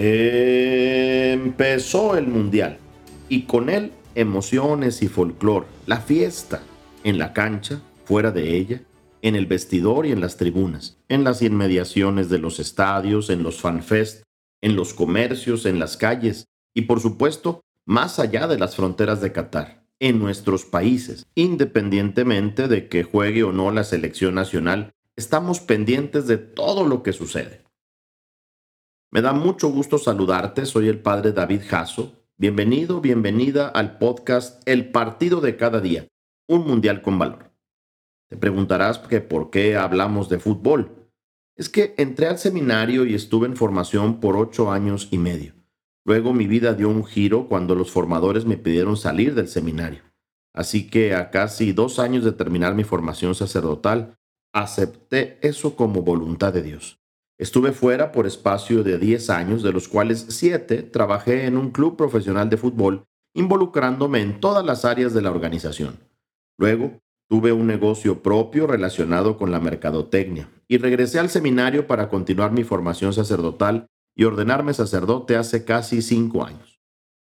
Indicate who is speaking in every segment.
Speaker 1: Empezó el Mundial y con él emociones y folclor, la fiesta, en la cancha, fuera de ella, en el vestidor y en las tribunas, en las inmediaciones de los estadios, en los fanfest, en los comercios, en las calles y por supuesto más allá de las fronteras de Qatar, en nuestros países, independientemente de que juegue o no la selección nacional, estamos pendientes de todo lo que sucede. Me da mucho gusto saludarte, soy el padre David Jasso. Bienvenido, bienvenida al podcast El Partido de Cada Día, un Mundial con Valor. Te preguntarás que por qué hablamos de fútbol. Es que entré al seminario y estuve en formación por ocho años y medio. Luego mi vida dio un giro cuando los formadores me pidieron salir del seminario. Así que a casi dos años de terminar mi formación sacerdotal, acepté eso como voluntad de Dios. Estuve fuera por espacio de 10 años, de los cuales 7 trabajé en un club profesional de fútbol, involucrándome en todas las áreas de la organización. Luego, tuve un negocio propio relacionado con la mercadotecnia y regresé al seminario para continuar mi formación sacerdotal y ordenarme sacerdote hace casi cinco años.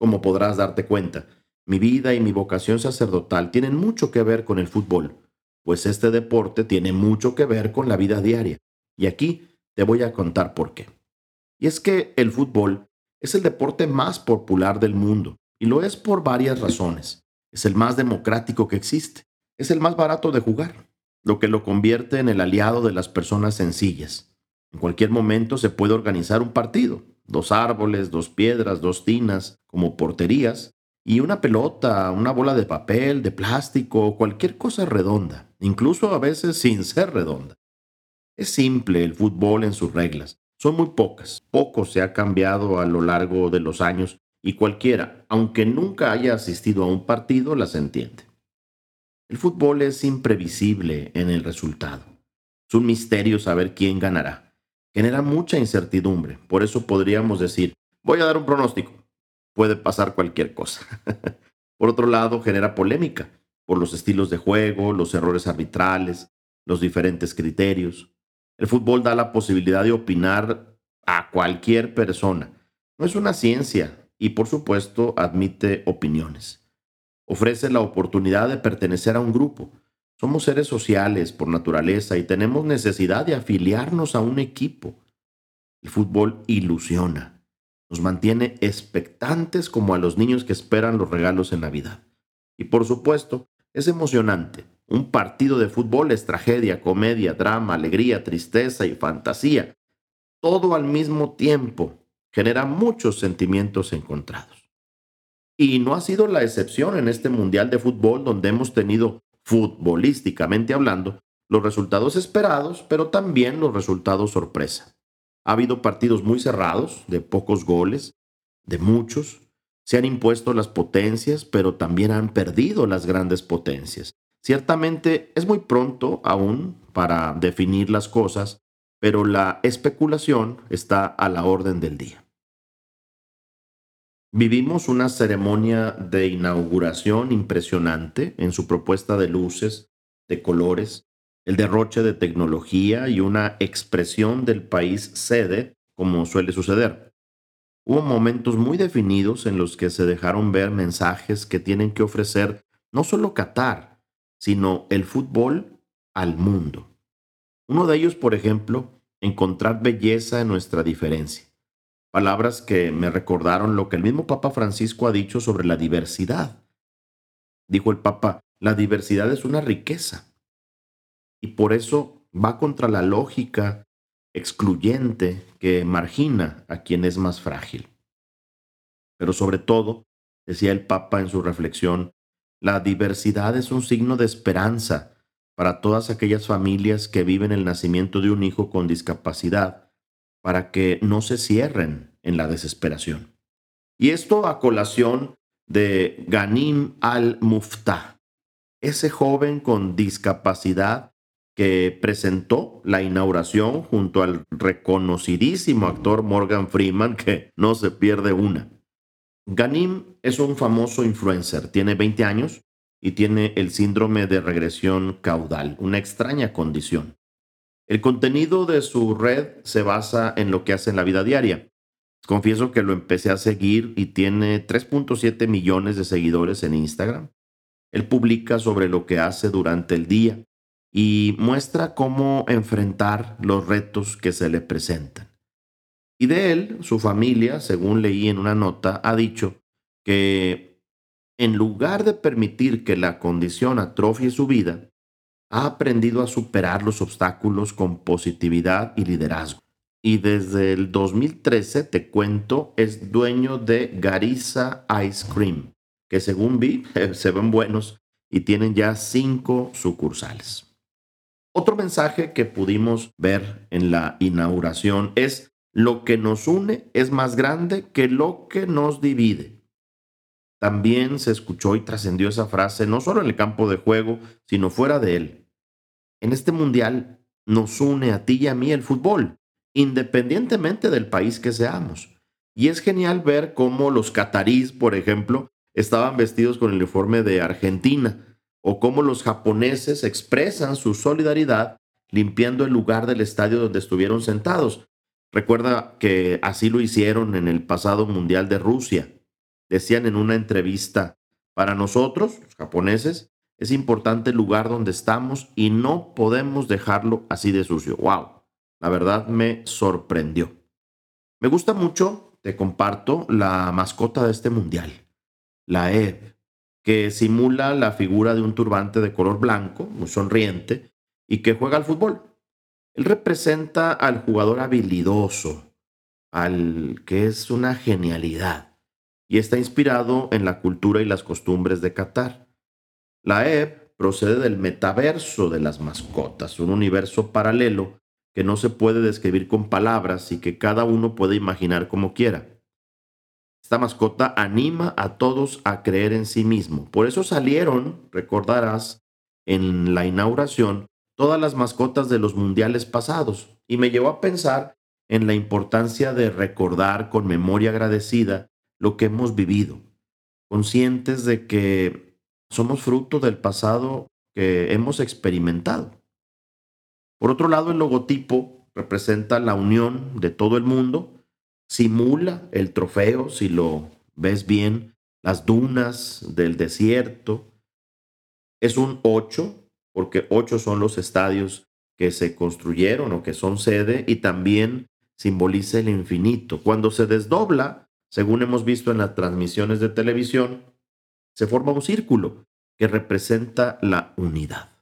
Speaker 1: Como podrás darte cuenta, mi vida y mi vocación sacerdotal tienen mucho que ver con el fútbol, pues este deporte tiene mucho que ver con la vida diaria. Y aquí te voy a contar por qué. Y es que el fútbol es el deporte más popular del mundo, y lo es por varias razones. Es el más democrático que existe, es el más barato de jugar, lo que lo convierte en el aliado de las personas sencillas. En cualquier momento se puede organizar un partido. Dos árboles, dos piedras, dos tinas como porterías y una pelota, una bola de papel, de plástico, cualquier cosa redonda, incluso a veces sin ser redonda. Es simple el fútbol en sus reglas. Son muy pocas. Poco se ha cambiado a lo largo de los años y cualquiera, aunque nunca haya asistido a un partido, las entiende. El fútbol es imprevisible en el resultado. Es un misterio saber quién ganará genera mucha incertidumbre. Por eso podríamos decir, voy a dar un pronóstico. Puede pasar cualquier cosa. por otro lado, genera polémica por los estilos de juego, los errores arbitrales, los diferentes criterios. El fútbol da la posibilidad de opinar a cualquier persona. No es una ciencia y por supuesto admite opiniones. Ofrece la oportunidad de pertenecer a un grupo, somos seres sociales por naturaleza y tenemos necesidad de afiliarnos a un equipo. El fútbol ilusiona, nos mantiene expectantes como a los niños que esperan los regalos en Navidad. Y por supuesto, es emocionante. Un partido de fútbol es tragedia, comedia, drama, alegría, tristeza y fantasía. Todo al mismo tiempo genera muchos sentimientos encontrados. Y no ha sido la excepción en este Mundial de Fútbol donde hemos tenido futbolísticamente hablando, los resultados esperados, pero también los resultados sorpresa. Ha habido partidos muy cerrados, de pocos goles, de muchos. Se han impuesto las potencias, pero también han perdido las grandes potencias. Ciertamente es muy pronto aún para definir las cosas, pero la especulación está a la orden del día. Vivimos una ceremonia de inauguración impresionante en su propuesta de luces, de colores, el derroche de tecnología y una expresión del país sede, como suele suceder. Hubo momentos muy definidos en los que se dejaron ver mensajes que tienen que ofrecer no solo Qatar, sino el fútbol al mundo. Uno de ellos, por ejemplo, encontrar belleza en nuestra diferencia palabras que me recordaron lo que el mismo Papa Francisco ha dicho sobre la diversidad. Dijo el Papa, la diversidad es una riqueza y por eso va contra la lógica excluyente que margina a quien es más frágil. Pero sobre todo, decía el Papa en su reflexión, la diversidad es un signo de esperanza para todas aquellas familias que viven el nacimiento de un hijo con discapacidad para que no se cierren en la desesperación. Y esto a colación de Ganim al-Muftah, ese joven con discapacidad que presentó la inauguración junto al reconocidísimo actor Morgan Freeman, que no se pierde una. Ganim es un famoso influencer, tiene 20 años y tiene el síndrome de regresión caudal, una extraña condición. El contenido de su red se basa en lo que hace en la vida diaria. Confieso que lo empecé a seguir y tiene 3.7 millones de seguidores en Instagram. Él publica sobre lo que hace durante el día y muestra cómo enfrentar los retos que se le presentan. Y de él, su familia, según leí en una nota, ha dicho que en lugar de permitir que la condición atrofie su vida, ha aprendido a superar los obstáculos con positividad y liderazgo. Y desde el 2013, te cuento, es dueño de Garisa Ice Cream, que según vi, se ven buenos y tienen ya cinco sucursales. Otro mensaje que pudimos ver en la inauguración es lo que nos une es más grande que lo que nos divide. También se escuchó y trascendió esa frase no solo en el campo de juego, sino fuera de él. En este mundial nos une a ti y a mí el fútbol, independientemente del país que seamos. Y es genial ver cómo los catarís, por ejemplo, estaban vestidos con el uniforme de Argentina, o cómo los japoneses expresan su solidaridad limpiando el lugar del estadio donde estuvieron sentados, Recuerda que así lo hicieron en el pasado Mundial de Rusia. Decían en una entrevista, para nosotros, los japoneses, es importante el lugar donde estamos y no podemos dejarlo así de sucio. ¡Wow! La verdad me sorprendió. Me gusta mucho, te comparto, la mascota de este mundial, la Eve, que simula la figura de un turbante de color blanco, muy sonriente, y que juega al fútbol. Él representa al jugador habilidoso, al que es una genialidad, y está inspirado en la cultura y las costumbres de Qatar. La EP procede del metaverso de las mascotas, un universo paralelo que no se puede describir con palabras y que cada uno puede imaginar como quiera. Esta mascota anima a todos a creer en sí mismo. Por eso salieron, recordarás, en la inauguración, todas las mascotas de los mundiales pasados y me llevó a pensar en la importancia de recordar con memoria agradecida lo que hemos vivido, conscientes de que somos fruto del pasado que hemos experimentado. Por otro lado, el logotipo representa la unión de todo el mundo, simula el trofeo, si lo ves bien, las dunas del desierto. Es un 8 porque ocho son los estadios que se construyeron o que son sede y también simboliza el infinito. Cuando se desdobla, según hemos visto en las transmisiones de televisión, se forma un círculo que representa la unidad.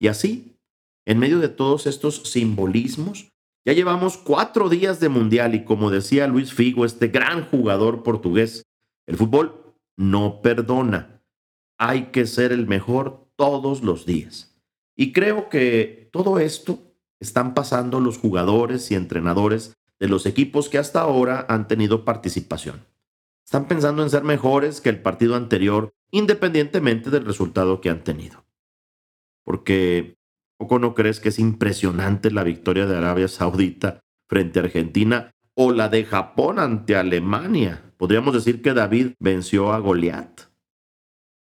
Speaker 1: Y así, en medio de todos estos simbolismos, ya llevamos cuatro días de mundial y como decía Luis Figo, este gran jugador portugués, el fútbol no perdona. Hay que ser el mejor todos los días. Y creo que todo esto están pasando los jugadores y entrenadores de los equipos que hasta ahora han tenido participación. Están pensando en ser mejores que el partido anterior, independientemente del resultado que han tenido. Porque, ¿poco no crees que es impresionante la victoria de Arabia Saudita frente a Argentina o la de Japón ante Alemania? Podríamos decir que David venció a Goliat.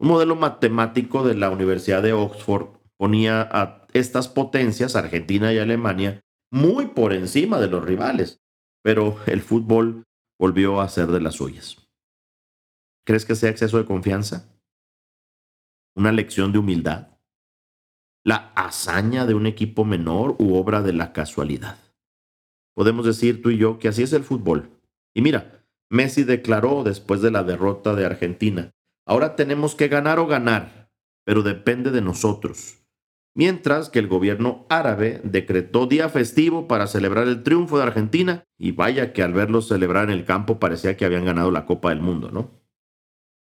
Speaker 1: Un modelo matemático de la Universidad de Oxford ponía a estas potencias, Argentina y Alemania, muy por encima de los rivales, pero el fútbol volvió a ser de las suyas. ¿Crees que sea exceso de confianza? ¿Una lección de humildad? ¿La hazaña de un equipo menor u obra de la casualidad? Podemos decir tú y yo que así es el fútbol. Y mira, Messi declaró después de la derrota de Argentina, Ahora tenemos que ganar o ganar, pero depende de nosotros. Mientras que el gobierno árabe decretó día festivo para celebrar el triunfo de Argentina, y vaya que al verlos celebrar en el campo parecía que habían ganado la Copa del Mundo, ¿no?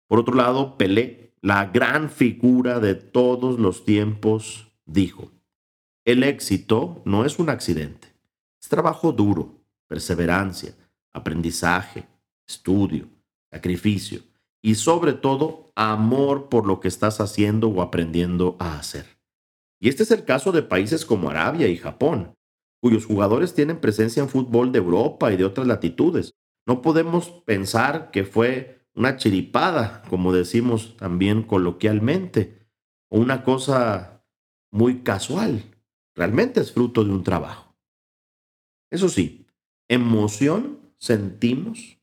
Speaker 1: Por otro lado, Pelé, la gran figura de todos los tiempos, dijo, el éxito no es un accidente, es trabajo duro, perseverancia, aprendizaje, estudio, sacrificio y sobre todo amor por lo que estás haciendo o aprendiendo a hacer. Y este es el caso de países como Arabia y Japón, cuyos jugadores tienen presencia en fútbol de Europa y de otras latitudes. No podemos pensar que fue una chiripada, como decimos también coloquialmente, o una cosa muy casual. Realmente es fruto de un trabajo. Eso sí, emoción sentimos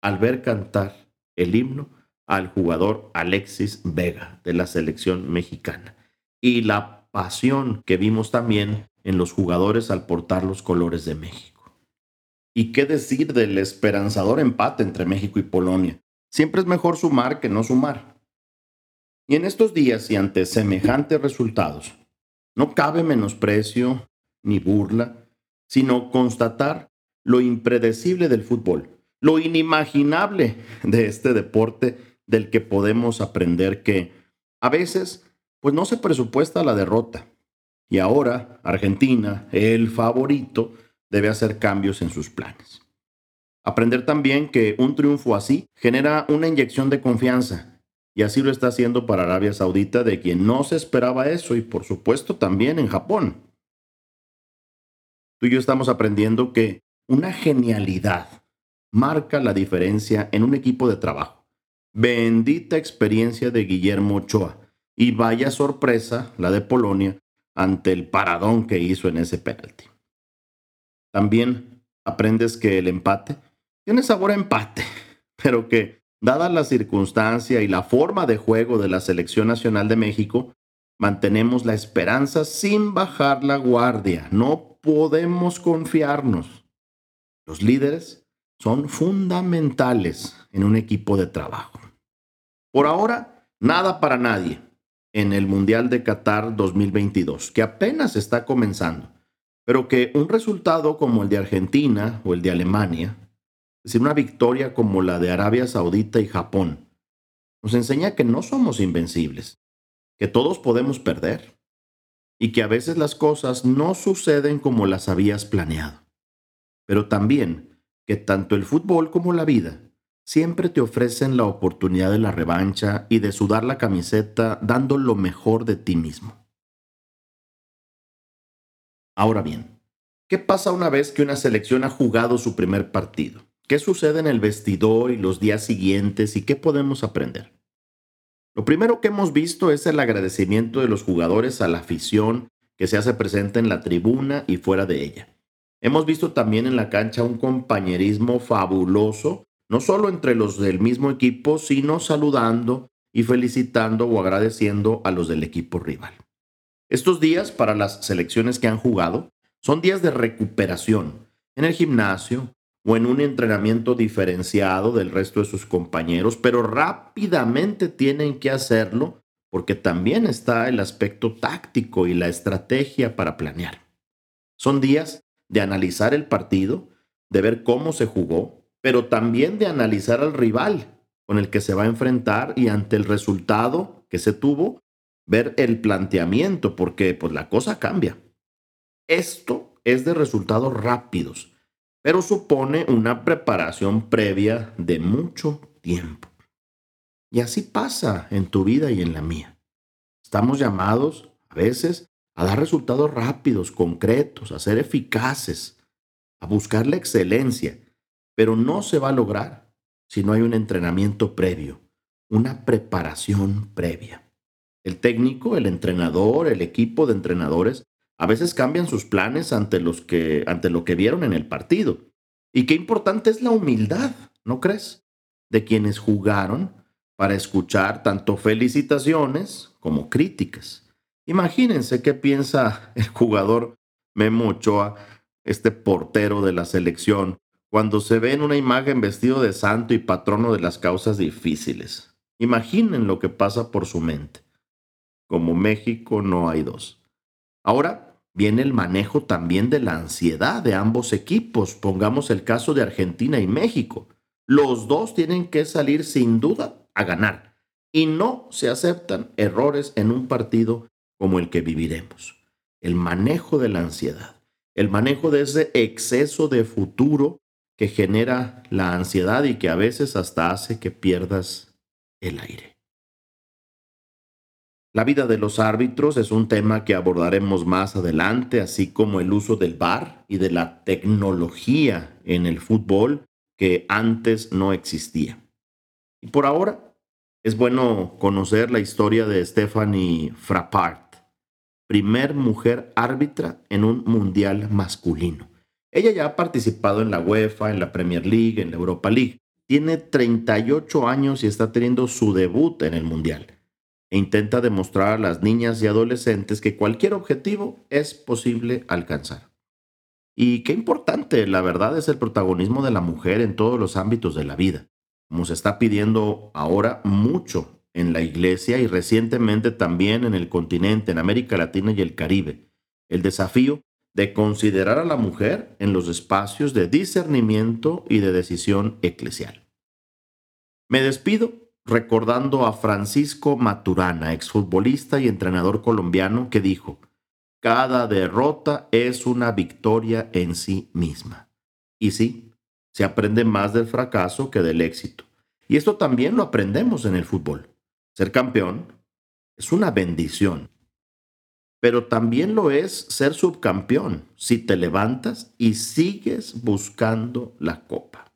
Speaker 1: al ver cantar el himno al jugador Alexis Vega de la selección mexicana y la pasión que vimos también en los jugadores al portar los colores de México. ¿Y qué decir del esperanzador empate entre México y Polonia? Siempre es mejor sumar que no sumar. Y en estos días y ante semejantes resultados, no cabe menosprecio ni burla, sino constatar lo impredecible del fútbol, lo inimaginable de este deporte del que podemos aprender que a veces pues no se presupuesta la derrota. Y ahora Argentina, el favorito, debe hacer cambios en sus planes. Aprender también que un triunfo así genera una inyección de confianza. Y así lo está haciendo para Arabia Saudita, de quien no se esperaba eso, y por supuesto también en Japón. Tú y yo estamos aprendiendo que una genialidad marca la diferencia en un equipo de trabajo. Bendita experiencia de Guillermo Ochoa. Y vaya sorpresa la de Polonia ante el paradón que hizo en ese penalti. También aprendes que el empate tiene sabor a empate, pero que, dada la circunstancia y la forma de juego de la Selección Nacional de México, mantenemos la esperanza sin bajar la guardia. No podemos confiarnos. Los líderes son fundamentales en un equipo de trabajo. Por ahora, nada para nadie en el Mundial de Qatar 2022, que apenas está comenzando, pero que un resultado como el de Argentina o el de Alemania, es decir, una victoria como la de Arabia Saudita y Japón, nos enseña que no somos invencibles, que todos podemos perder y que a veces las cosas no suceden como las habías planeado, pero también que tanto el fútbol como la vida siempre te ofrecen la oportunidad de la revancha y de sudar la camiseta dando lo mejor de ti mismo. Ahora bien, ¿qué pasa una vez que una selección ha jugado su primer partido? ¿Qué sucede en el vestidor y los días siguientes y qué podemos aprender? Lo primero que hemos visto es el agradecimiento de los jugadores a la afición que se hace presente en la tribuna y fuera de ella. Hemos visto también en la cancha un compañerismo fabuloso no solo entre los del mismo equipo, sino saludando y felicitando o agradeciendo a los del equipo rival. Estos días para las selecciones que han jugado son días de recuperación en el gimnasio o en un entrenamiento diferenciado del resto de sus compañeros, pero rápidamente tienen que hacerlo porque también está el aspecto táctico y la estrategia para planear. Son días de analizar el partido, de ver cómo se jugó, pero también de analizar al rival con el que se va a enfrentar y ante el resultado que se tuvo, ver el planteamiento, porque pues la cosa cambia. Esto es de resultados rápidos, pero supone una preparación previa de mucho tiempo. Y así pasa en tu vida y en la mía. Estamos llamados a veces a dar resultados rápidos, concretos, a ser eficaces, a buscar la excelencia pero no se va a lograr si no hay un entrenamiento previo, una preparación previa. El técnico, el entrenador, el equipo de entrenadores a veces cambian sus planes ante, los que, ante lo que vieron en el partido. Y qué importante es la humildad, ¿no crees? De quienes jugaron para escuchar tanto felicitaciones como críticas. Imagínense qué piensa el jugador Memo Ochoa, este portero de la selección, cuando se ve en una imagen vestido de santo y patrono de las causas difíciles. Imaginen lo que pasa por su mente. Como México no hay dos. Ahora viene el manejo también de la ansiedad de ambos equipos. Pongamos el caso de Argentina y México. Los dos tienen que salir sin duda a ganar. Y no se aceptan errores en un partido como el que viviremos. El manejo de la ansiedad, el manejo de ese exceso de futuro que genera la ansiedad y que a veces hasta hace que pierdas el aire. La vida de los árbitros es un tema que abordaremos más adelante, así como el uso del VAR y de la tecnología en el fútbol que antes no existía. Y por ahora es bueno conocer la historia de Stephanie Frappart, primer mujer árbitra en un mundial masculino Ella ya ha participado en la UEFA, en la Premier League, en la Europa League. Tiene 38 años y está teniendo su debut en el Mundial. E intenta demostrar a las niñas y adolescentes que cualquier objetivo es posible alcanzar. Y qué importante, la verdad, es el protagonismo de la mujer en todos los ámbitos de la vida, como se está pidiendo ahora mucho en la iglesia y recientemente también en el continente, en América Latina y el Caribe. El desafío de considerar a la mujer en los espacios de discernimiento y de decisión eclesial. Me despido recordando a Francisco Maturana, exfutbolista y entrenador colombiano, que dijo, cada derrota es una victoria en sí misma. Y sí, se aprende más del fracaso que del éxito. Y esto también lo aprendemos en el fútbol. Ser campeón es una bendición pero también lo es ser subcampeón si te levantas y sigues buscando la copa.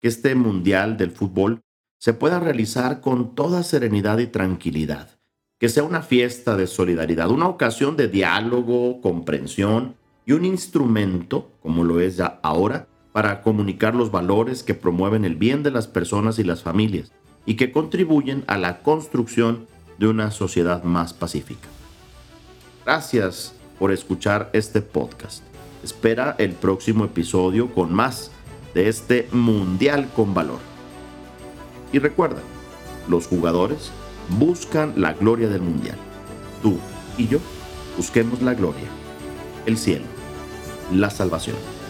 Speaker 1: Que este Mundial del Fútbol se pueda realizar con toda serenidad y tranquilidad, que sea una fiesta de solidaridad, una ocasión de diálogo, comprensión y un instrumento, como lo es ya ahora, para comunicar los valores que promueven el bien de las personas y las familias y que contribuyen a la construcción de una sociedad más pacífica. Gracias por escuchar este podcast. Espera el próximo episodio con más de este Mundial con Valor. Y recuerda, los jugadores buscan la gloria del Mundial. Tú y yo busquemos la gloria, el cielo, la salvación.